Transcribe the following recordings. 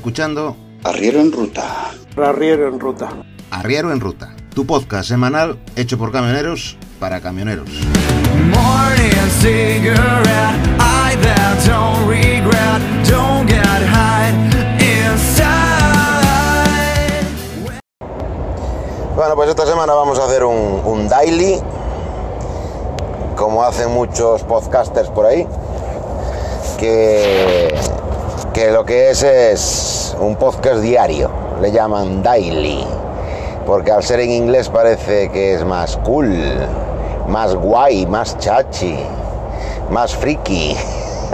Escuchando Arriero en Ruta. Arriero en Ruta. Arriero en Ruta, tu podcast semanal hecho por camioneros para camioneros. Bueno, pues esta semana vamos a hacer un, un daily, como hacen muchos podcasters por ahí, que, que lo que es es un podcast diario, le llaman daily, porque al ser en inglés parece que es más cool, más guay, más chachi, más friki.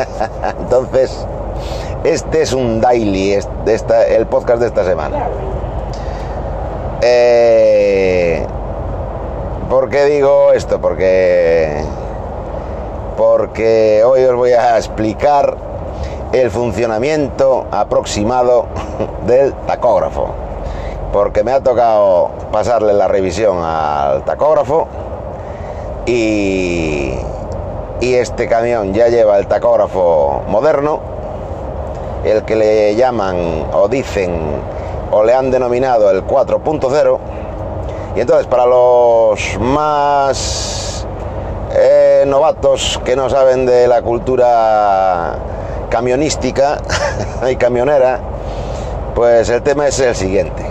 Entonces, este es un daily, es de esta- el podcast de esta semana. Eh, ¿Por qué digo esto? Porque, porque hoy os voy a explicar el funcionamiento aproximado del tacógrafo. Porque me ha tocado pasarle la revisión al tacógrafo y, y este camión ya lleva el tacógrafo moderno, el que le llaman o dicen o le han denominado el 4.0. Y entonces para los más eh, novatos que no saben de la cultura camionística y camionera, pues el tema es el siguiente.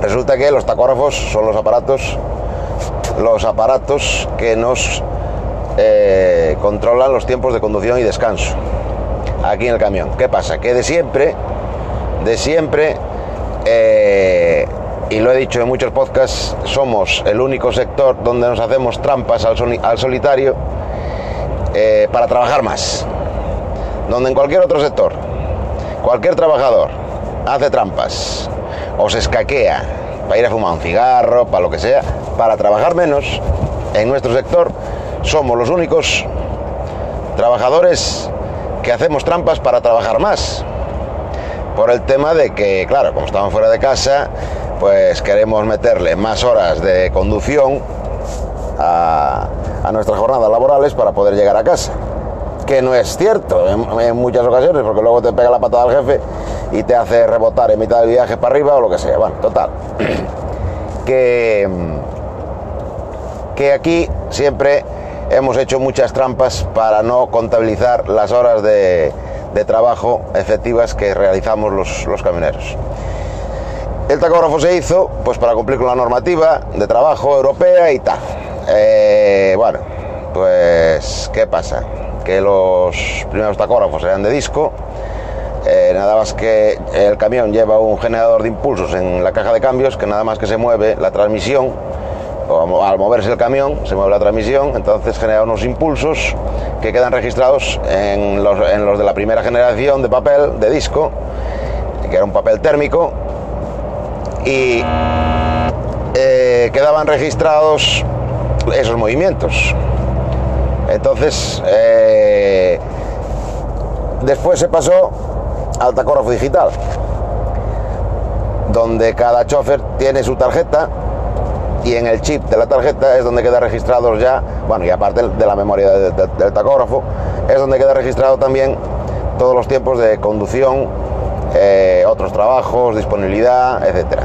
Resulta que los tacógrafos son los aparatos, los aparatos que nos eh, controlan los tiempos de conducción y descanso aquí en el camión. ¿Qué pasa? Que de siempre, de siempre, eh, y lo he dicho en muchos podcasts, somos el único sector donde nos hacemos trampas al, al solitario eh, para trabajar más. Donde en cualquier otro sector, cualquier trabajador hace trampas o se escaquea para ir a fumar un cigarro, para lo que sea, para trabajar menos, en nuestro sector somos los únicos trabajadores que hacemos trampas para trabajar más. Por el tema de que, claro, como estamos fuera de casa, pues queremos meterle más horas de conducción a, a nuestras jornadas laborales para poder llegar a casa. Que no es cierto en, muchas ocasiones, porque luego te pega la patada al jefe y te hace rebotar en mitad del viaje para arriba o lo que sea. Bueno, total. que, que aquí siempre hemos hecho muchas trampas para no contabilizar las horas de, trabajo efectivas que realizamos los, los camioneros. El tacógrafo se hizo pues para cumplir con la normativa de trabajo europea y tal. Eh, bueno, pues ¿qué pasa? Que los primeros tacógrafos eran de disco. eh, nada más que el camión lleva un generador de impulsos en la caja de cambios que nada más que se mueve la transmisión o al moverse el camión se mueve la transmisión, entonces genera unos impulsos que quedan registrados en los, de la primera generación de papel, de disco, que era un papel térmico, y eh, quedaban registrados esos movimientos. Entonces, eh, después se pasó al tacógrafo digital, donde cada chofer tiene su tarjeta y en el chip de la tarjeta es donde queda registrados ya, bueno, y aparte de la memoria de- de- del tacógrafo, es donde queda registrado también todos los tiempos de conducción, eh, otros trabajos, disponibilidad, etcétera.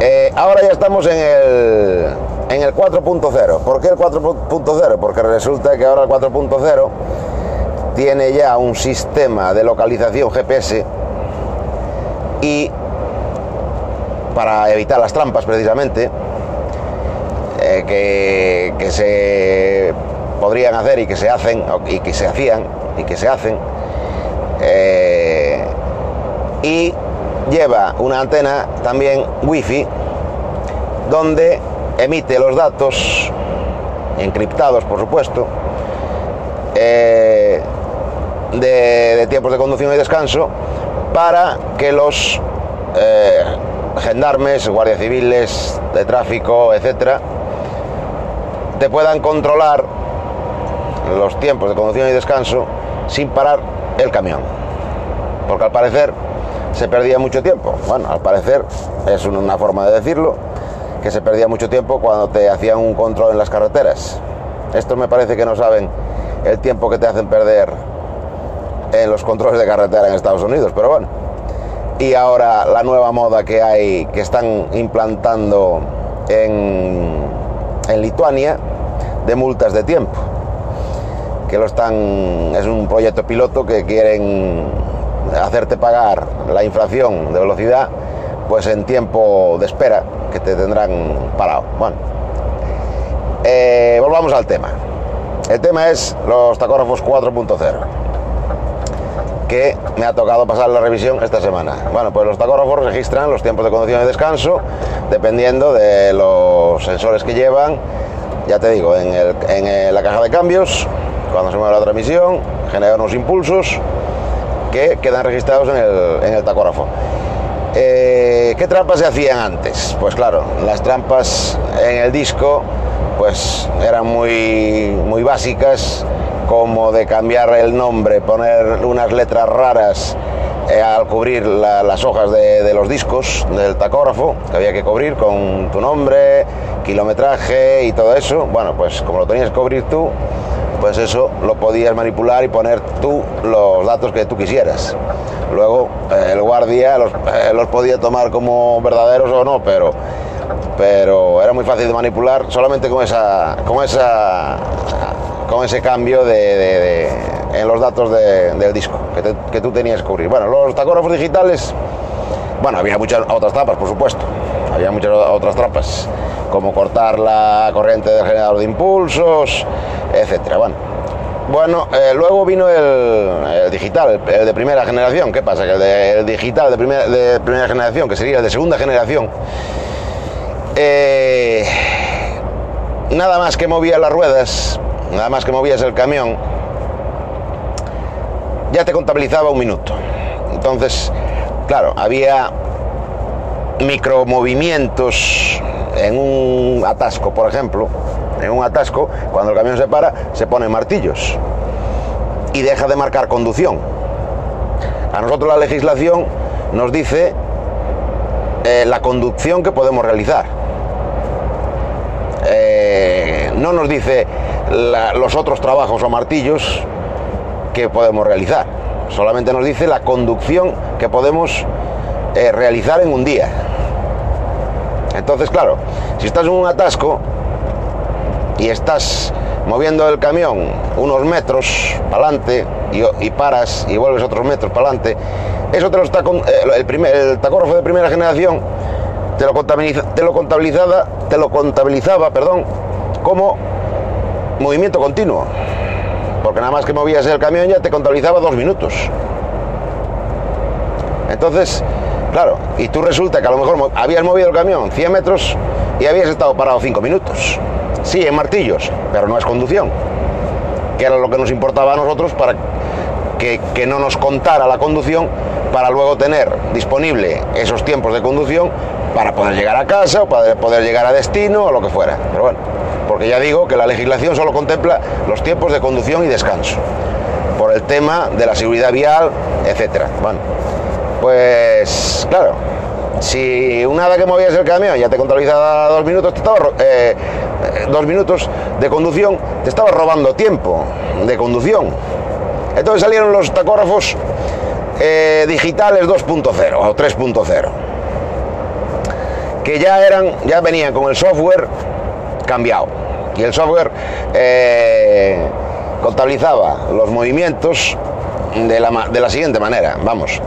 Eh, ahora ya estamos en el, en el 4.0. ¿Por qué el 4.0? Porque resulta que ahora el 4.0 tiene ya un sistema de localización GPS y para evitar las trampas precisamente, eh, que, se podrían hacer y que se hacen, y que se hacían y que se hacen, eh, y lleva una antena también wifi donde emite los datos encriptados por supuesto eh, de, tiempos de conducción y descanso para que los eh, gendarmes, guardias civiles, de tráfico, etcétera, te puedan controlar los tiempos de conducción y descanso sin parar el camión. Porque al parecer se perdía mucho tiempo. Bueno, al parecer es una forma de decirlo, que se perdía mucho tiempo cuando te hacían un control en las carreteras. Estos me parece que no saben el tiempo que te hacen perder en los controles de carretera en Estados Unidos, pero bueno. Y ahora la nueva moda que hay, que están implantando en, en Lituania, de multas de tiempo. Que lo están. Es un proyecto piloto que quieren hacerte pagar la inflación de velocidad, pues en tiempo de espera que te tendrán parado. Bueno, eh, volvamos al tema. El tema es los tacógrafos 4.0 que me ha tocado pasar la revisión esta semana. Bueno, pues los tacógrafos registran los tiempos de conducción y descanso dependiendo de los sensores que llevan, ya te digo, en, la caja de cambios, cuando se mueve la transmisión, genera unos impulsos que quedan registrados en el, en el tacógrafo. Eh, ¿Qué trampas se hacían antes? Pues claro, las trampas en el disco pues eran muy, muy básicas, como de cambiar el nombre, poner unas letras raras eh, al cubrir la- las hojas de, de los discos del tacógrafo, que había que cubrir con tu nombre, kilometraje y todo eso. Bueno, pues como lo tenías que cubrir tú, pues eso lo podías manipular y poner tú los datos que tú quisieras. Luego eh, el guardia los, eh, los podía tomar como verdaderos o no, pero, pero era muy fácil de manipular solamente con esa, con esa, con ese cambio de, de- de- en los datos de- del disco que, te- tú tenías que cubrir. Bueno, los tacógrafos digitales, bueno, había muchas otras trampas, por supuesto. Había muchas otras trampas, como cortar la corriente del generador de impulsos, etcétera. Bueno, bueno eh, luego vino el, digital, el, de primera generación. ¿Qué pasa? Que el, de- el digital de primera, de primera generación, que sería el de segunda generación, eh, nada más que movía las ruedas, nada más que movías el camión, ya te contabilizaba un minuto. Entonces, claro, había micromovimientos en un atasco, por ejemplo. En un atasco, cuando el camión se para, se ponen martillos y deja de marcar conducción. A nosotros la legislación nos dice eh, la conducción que podemos realizar. Eh, no nos dice los otros trabajos o martillos que podemos realizar. Solamente nos dice la conducción que podemos eh, realizar en un día. Entonces, claro, si estás en un atasco y estás moviendo el camión unos metros para adelante y, paras y vuelves otros metros para adelante, eso te lo está con- eh, el, primer, el tacógrafo de primera generación te lo contabiliza, te lo contabilizaba, te lo contabilizaba, perdón, como movimiento continuo. Porque nada más que movías el camión ya te contabilizaba dos minutos. Entonces, claro, y tú resulta que a lo mejor habías movido el camión 100 metros y habías estado parado 5 minutos. Sí, en martillos, pero no es conducción. Que era lo que nos importaba a nosotros para que, que no nos contara la conducción para luego tener disponible esos tiempos de conducción para poder llegar a casa o para poder llegar a destino o lo que fuera. Pero bueno, porque ya digo que la legislación solo contempla los tiempos de conducción y descanso, por el tema de la seguridad vial, etcétera. Bueno, pues claro, si una vez que movías el camión ya te contabilizaba dos minutos, eh, eh, dos minutos de conducción, te estaba robando tiempo de conducción. Entonces salieron los tacógrafos eh, digitales 2.0 o 3.0 que ya eran, ya venían con el software cambiado. Y el software eh, contabilizaba los movimientos de la, de la siguiente manera, vamos,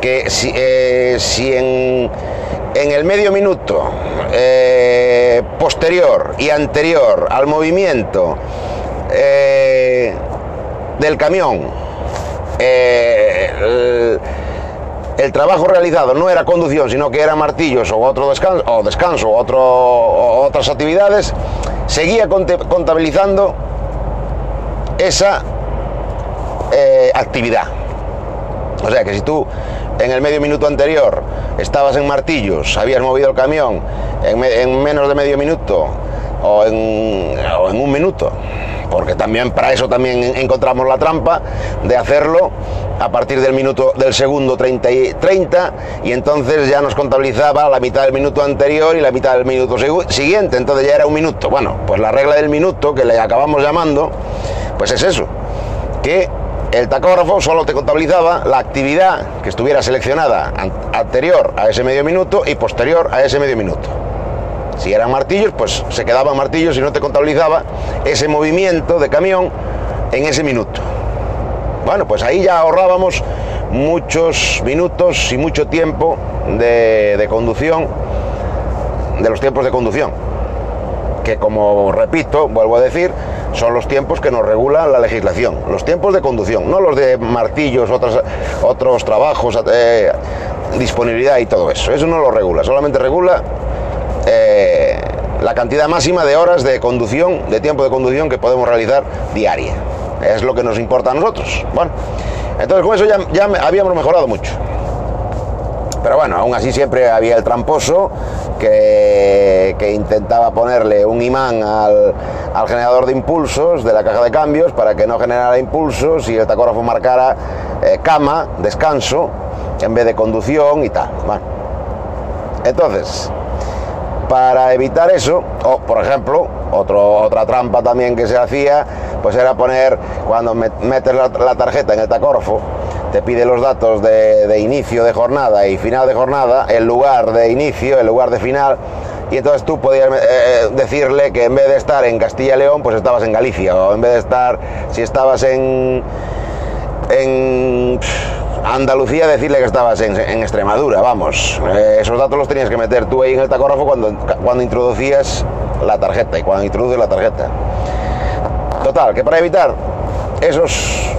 que si, eh, si en, en el medio minuto eh, posterior y anterior al movimiento eh, del camión, el- trabajo realizado no era conducción, sino que era martillos o otro descanso, o descanso, o otras actividades, seguía contabilizando esa eh, actividad. O sea que si tú en el medio minuto anterior estabas en martillos, habías movido el camión en, me- en menos de medio minuto o en, o en un minuto, porque también para eso también en- encontramos la trampa de hacerlo a partir del minuto del segundo 30 y, 30 y entonces ya nos contabilizaba la mitad del minuto anterior y la mitad del minuto siguiente, entonces ya era un minuto. Bueno, pues la regla del minuto que le acabamos llamando, pues es eso, que el tacógrafo solo te contabilizaba la actividad que estuviera seleccionada an- anterior a ese medio minuto y posterior a ese medio minuto. Si eran martillos, pues se quedaban martillos y no te contabilizaba ese movimiento de camión en ese minuto. Bueno, pues ahí ya ahorrábamos muchos minutos y mucho tiempo de, de conducción, de los tiempos de conducción, que como repito, vuelvo a decir, son los tiempos que nos regula la legislación, los tiempos de conducción, no los de martillos, otros, otros trabajos, eh, disponibilidad y todo eso, eso no lo regula, solamente regula eh, la cantidad máxima de horas de conducción, de tiempo de conducción que podemos realizar diaria. Es lo que nos importa a nosotros. Bueno, entonces con eso ya, ya habíamos mejorado mucho. Pero bueno, aún así siempre había el tramposo que, intentaba ponerle un imán al, generador de impulsos de la caja de cambios para que no generara impulsos y el tacógrafo marcara eh, cama, descanso, en vez de conducción y tal. Bueno, entonces, para evitar eso, o por ejemplo, otro- otra trampa también que se hacía, pues era poner, cuando met- metes la, la tarjeta en el tacógrafo, te pide los datos de, inicio de jornada y final de jornada, el lugar de inicio, el lugar de final, y entonces tú podías eh, decirle que en vez de estar en Castilla y León, pues estabas en Galicia, o en vez de estar, si estabas en, en Andalucía decirle que estabas en, en Extremadura, vamos. Eh, esos datos los tenías que meter tú ahí en el tacógrafo cuando, cuando introducías la tarjeta y cuando introduces la tarjeta. Total, que para evitar esos,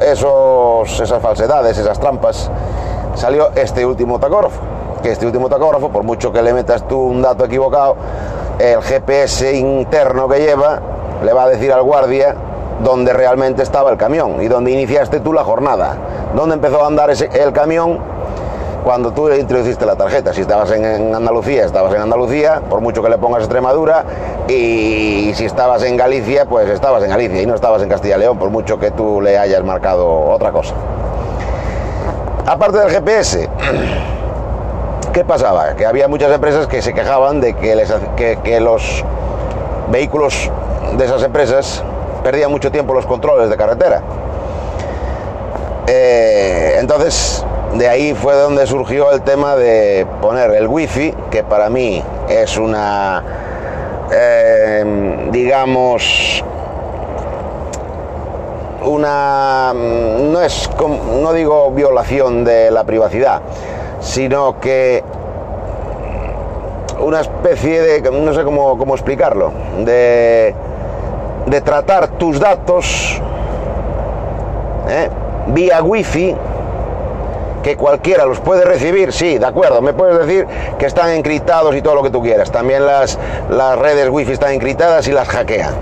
esos, esas falsedades, esas trampas, salió este último tacógrafo. Que este último tacógrafo, por mucho que le metas tú un dato equivocado, el GPS interno que lleva le va a decir al guardia dónde realmente estaba el camión y dónde iniciaste tú la jornada. Dónde empezó a andar ese- el camión cuando tú introduciste la tarjeta. Si estabas en, Andalucía, estabas en Andalucía, por mucho que le pongas Extremadura, y si estabas en Galicia, pues estabas en Galicia y no estabas en Castilla y León, por mucho que tú le hayas marcado otra cosa. Aparte del GPS, ¿qué pasaba? Que había muchas empresas que se quejaban de que los vehículos de esas empresas perdían mucho tiempo los controles de carretera. Eh, entonces, de ahí fue donde surgió el tema de poner el wifi, que para mí es una, eh, digamos, una, no es, no digo violación de la privacidad, sino que una especie de, no sé cómo, cómo explicarlo, de, de tratar tus datos ¿eh? vía wifi que cualquiera los puede recibir, sí, de acuerdo, me puedes decir que están encriptados y todo lo que tú quieras. También las, las redes wifi están encriptadas y las hackean.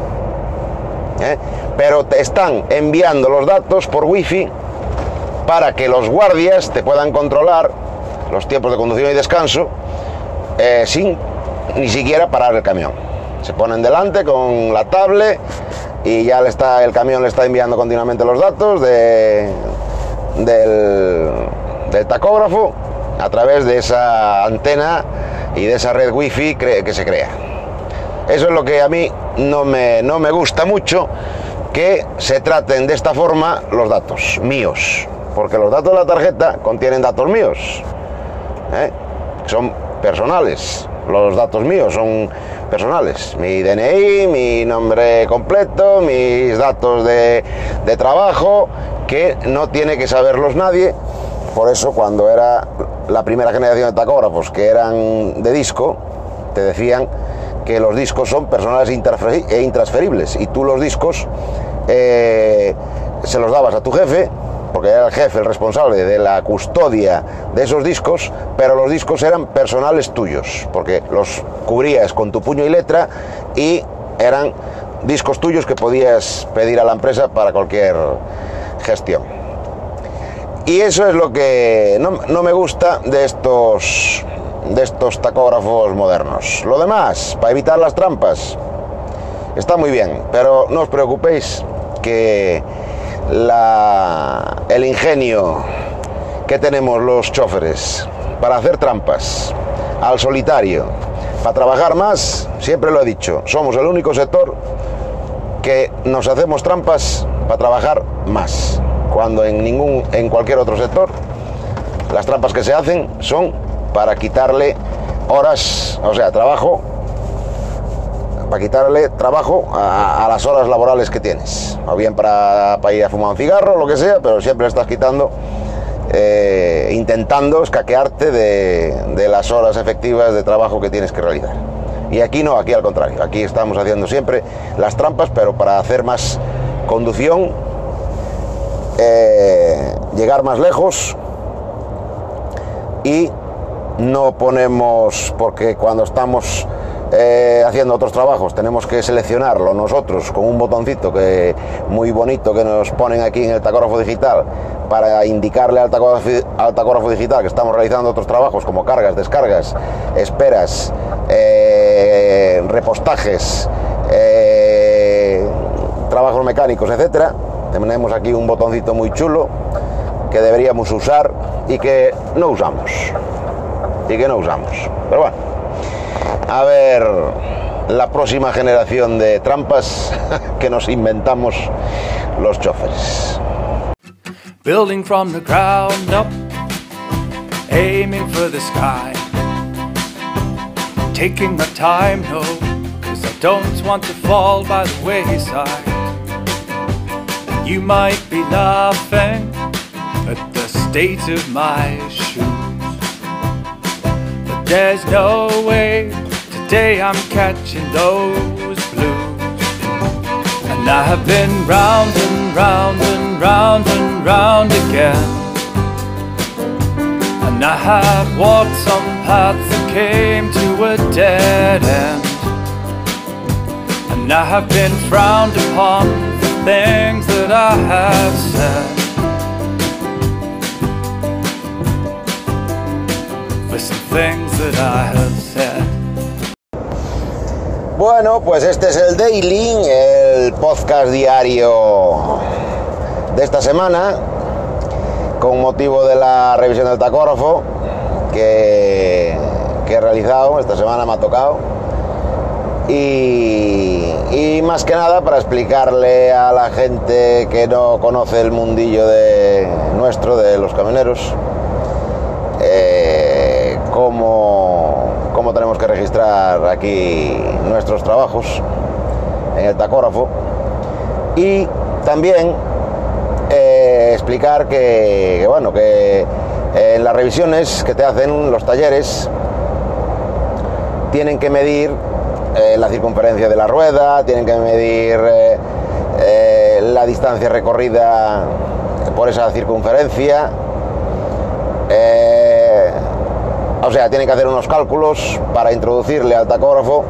¿eh? Pero te están enviando los datos por wifi para que los guardias te puedan controlar los tiempos de conducción y descanso eh, sin ni siquiera parar el camión. Se ponen delante con la tablet y ya le está, el camión le está enviando continuamente los datos de, del, del tacógrafo a través de esa antena y de esa red wifi que se crea. Eso es lo que a mí no me, no me gusta mucho, que se traten de esta forma los datos míos, porque los datos de la tarjeta contienen datos míos, ¿eh? son personales, los datos míos son personales, mi DNI, mi nombre completo, mis datos de, de trabajo, que no tiene que saberlos nadie, por eso cuando era la primera generación de tacógrafos que eran de disco, te decían que los discos son personales e intransferibles y tú los discos eh, se los dabas a tu jefe porque era el jefe el responsable de la custodia de esos discos, pero los discos eran personales tuyos, porque los cubrías con tu puño y letra y eran discos tuyos que podías pedir a la empresa para cualquier gestión. Y eso es lo que no, no me gusta de estos, de estos tacógrafos modernos. Lo demás, para evitar las trampas, está muy bien, pero no os preocupéis que el ingenio que tenemos los choferes para hacer trampas al solitario, para trabajar más, siempre lo he dicho, somos el único sector que nos hacemos trampas para trabajar más. Cuando en ningún, en cualquier otro sector, las trampas que se hacen son para quitarle horas, o sea, trabajo, para quitarle trabajo a, las horas laborales que tienes, o bien para, ir a fumar un cigarro, lo que sea, pero siempre estás quitando eh, intentando escaquearte de las horas efectivas de trabajo que tienes que realizar. Y aquí no, aquí al contrario, aquí estamos haciendo siempre las trampas, pero para hacer más conducción, eh, llegar más lejos y no ponemos, porque cuando estamos eh, haciendo otros trabajos tenemos que seleccionarlo nosotros con un botoncito que muy bonito que nos ponen aquí en el tacógrafo digital para indicarle al tacógrafo, al tacógrafo digital que estamos realizando otros trabajos como cargas, descargas, esperas, eh, repostajes, trabajos mecánicos, etcétera. Tenemos aquí un botoncito muy chulo que deberíamos usar y que no usamos. Y que no usamos. Pero bueno, a ver la próxima generación de trampas que nos inventamos los choferes. Building from the ground up, aiming for the sky. Taking my time, no, cause I don't want to fall by the wayside. You might be laughing at the state of my shoes. But there's no way today I'm catching those blues. And I have been round and round and round and round again. And I have walked some paths that came to a dead end. And I have been frowned upon Bueno, pues este es el Daily, el podcast diario de esta semana, con motivo de la revisión del tacógrafo que he realizado, esta semana me ha tocado. Y, más que nada para explicarle a la gente que no conoce el mundillo de nuestro, de los camioneros, eh, cómo, cómo tenemos que registrar aquí nuestros trabajos en el tacógrafo. Y también eh, explicar que, que, bueno que en las revisiones que te hacen los talleres tienen que medir eh, la circunferencia de la rueda, tienen que medir eh, eh, la distancia recorrida por esa circunferencia. O sea, tienen que hacer unos cálculos para introducirle al tacógrafo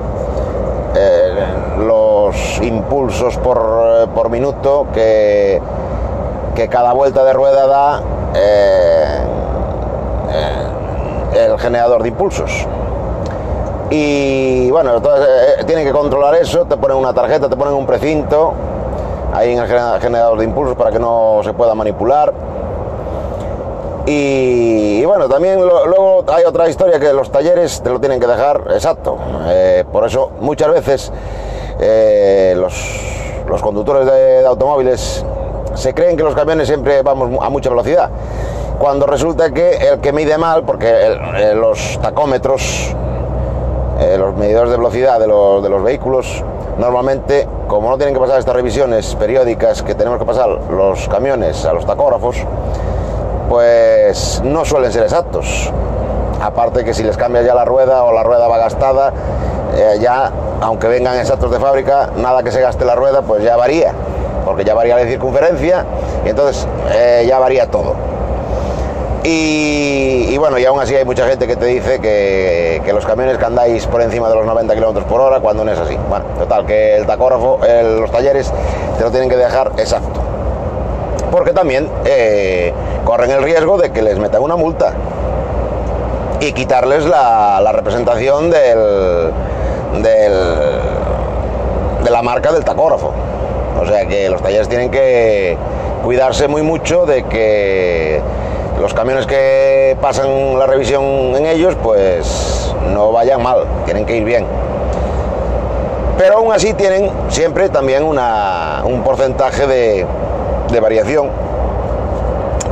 los impulsos por, por minuto que, que, cada vuelta de rueda da el generador de impulsos. Y bueno, entonces, tienen que controlar eso, te ponen una tarjeta, te ponen un precinto ahí en el generador de impulsos para que no se pueda manipular. Y, bueno, también luego hay otra historia que los talleres te lo tienen que dejar exacto. Eh, por eso muchas veces eh, los, conductores de, automóviles se creen que los camiones siempre vamos a mucha velocidad. Cuando resulta que el que mide mal, porque los tacómetros, eh, los medidores de velocidad de los, de los vehículos, normalmente, como no tienen que pasar estas revisiones periódicas que tenemos que pasar los camiones a los tacógrafos, pues no suelen ser exactos. Aparte que si les cambias ya la rueda o la rueda va gastada, eh, ya, aunque vengan exactos de fábrica, nada que se gaste la rueda, pues ya varía, porque ya varía la circunferencia y entonces eh, ya varía todo. Y, bueno, y aún así hay mucha gente que te dice que, que, los camiones que andáis por encima de los 90 km por hora cuando no es así. Bueno, total, que el tacógrafo, el, los talleres te lo tienen que dejar exacto porque también eh, corren el riesgo de que les metan una multa y quitarles la, la representación del, del, de la marca del tacógrafo. O sea que los talleres tienen que cuidarse muy mucho de que los camiones que pasan la revisión en ellos pues no vayan mal, tienen que ir bien. Pero aún así tienen siempre también un porcentaje de, de variación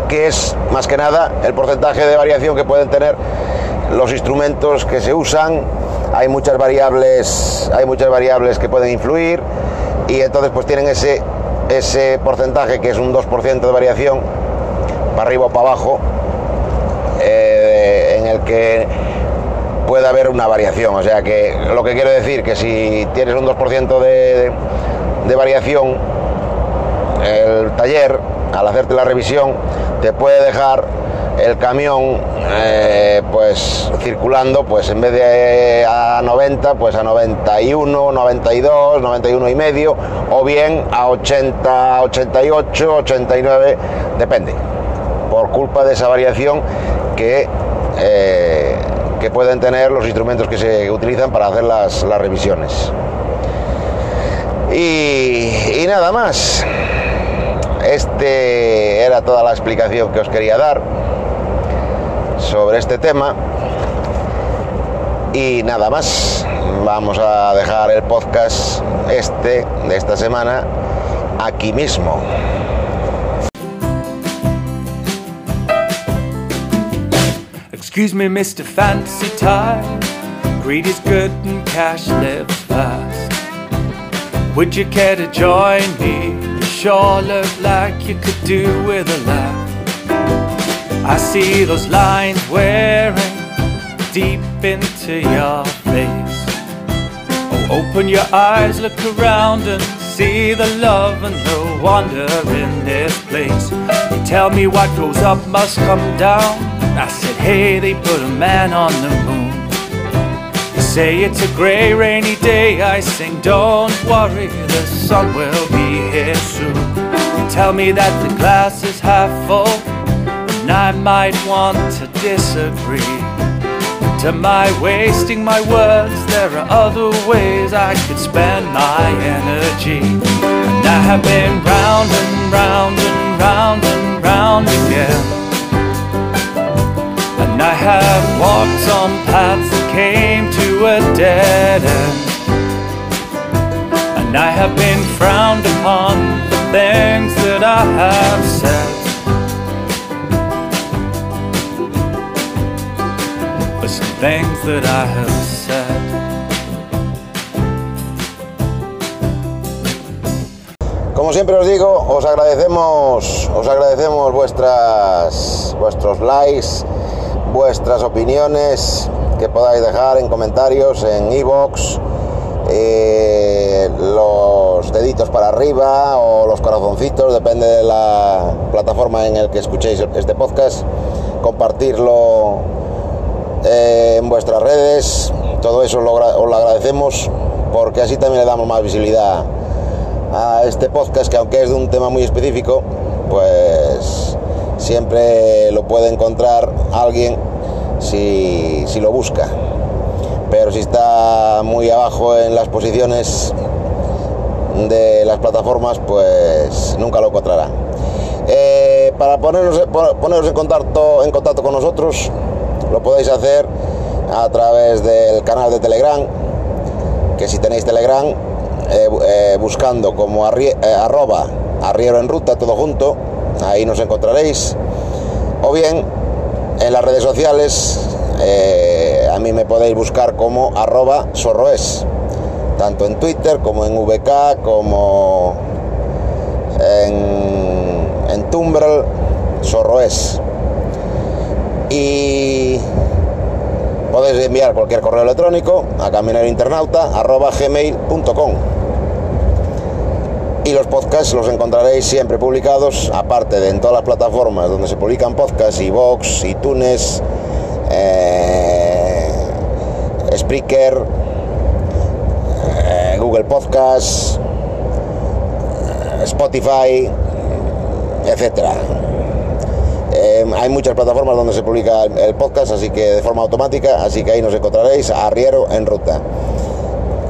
que es más que nada el porcentaje de variación que pueden tener los instrumentos que se usan. Hay muchas variables, hay muchas variables que pueden influir y entonces pues tienen ese, ese porcentaje que es un 2% de variación para arriba o para abajo eh, en el que puede haber una variación. O sea que lo que quiero decir que si tienes un 2% de, de variación, el taller, al hacerte la revisión, te puede dejar el camión eh, pues circulando pues en vez de a 90 pues a 91 92 91 y medio o bien a 80 88 89 depende por culpa de esa variación que eh, que pueden tener los instrumentos que se utilizan para hacer las, las revisiones y, y nada más este era toda la explicación que os quería dar sobre este tema. Y nada más, vamos a dejar el podcast este de esta semana aquí mismo. Excuse me, Mr. Fancy Tie. Greed is good and cash lives fast. Would you care to join me? You sure look like you could do with a laugh. I see those lines wearing deep into your face. Oh, open your eyes, look around and see the love and the wonder in this place. You tell me what goes up must come down. I said, hey, they put a man on the moon. You say it's a grey, rainy day. I sing, don't worry, the sun will be here soon. You tell me that the glass is half full and I might want to disagree. To my wasting my words, there are other ways I could spend my energy. And I have been round and round and round and round again. And I have walked some paths that came to a dead end. And I have been frowned upon for things that I have said. for some things that I have said. Como siempre os digo, os agradecemos, os agradecemos vuestras, vuestros likes, vuestras opiniones que podáis dejar en comentarios en iVoox, eh, los deditos para arriba o los corazoncitos, depende de la plataforma en el que escuchéis este podcast, compartirlo eh, en vuestras redes, todo eso lo os lo agradecemos porque así también le damos más visibilidad a este podcast que aunque es de un tema muy específico, pues siempre lo puede encontrar alguien si, si lo busca. Pero si está muy abajo en las posiciones de las plataformas, pues nunca lo encontrará. Eh, para ponernos, poneros en contacto, en contacto con nosotros, lo podéis hacer a través del canal de Telegram, que si tenéis Telegram, eh, eh, buscando como eh, arroba arriero en ruta, todo junto, ahí nos encontraréis. O bien en las redes sociales, eh, a mí me podéis buscar como arroba sorroes, tanto en Twitter como en VK, como en, en Tumblr, sorroes. Y podéis enviar cualquier correo electrónico a caminarointernauta.gmail.com y los podcasts los encontraréis siempre publicados, aparte de en todas las plataformas donde se publican podcasts, iVoox, iTunes, eh, Spreaker, eh, Google Podcasts, eh, Spotify, etcétera. Eh, hay muchas plataformas donde se publica el, podcast, así que de forma automática, así que ahí nos encontraréis Arriero en ruta.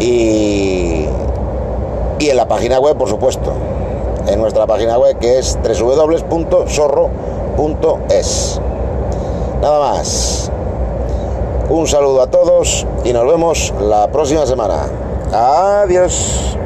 Y, y en la página web, por supuesto, en nuestra página web que es www.zorro.es. Nada más. Un saludo a todos y nos vemos la próxima semana. Adiós.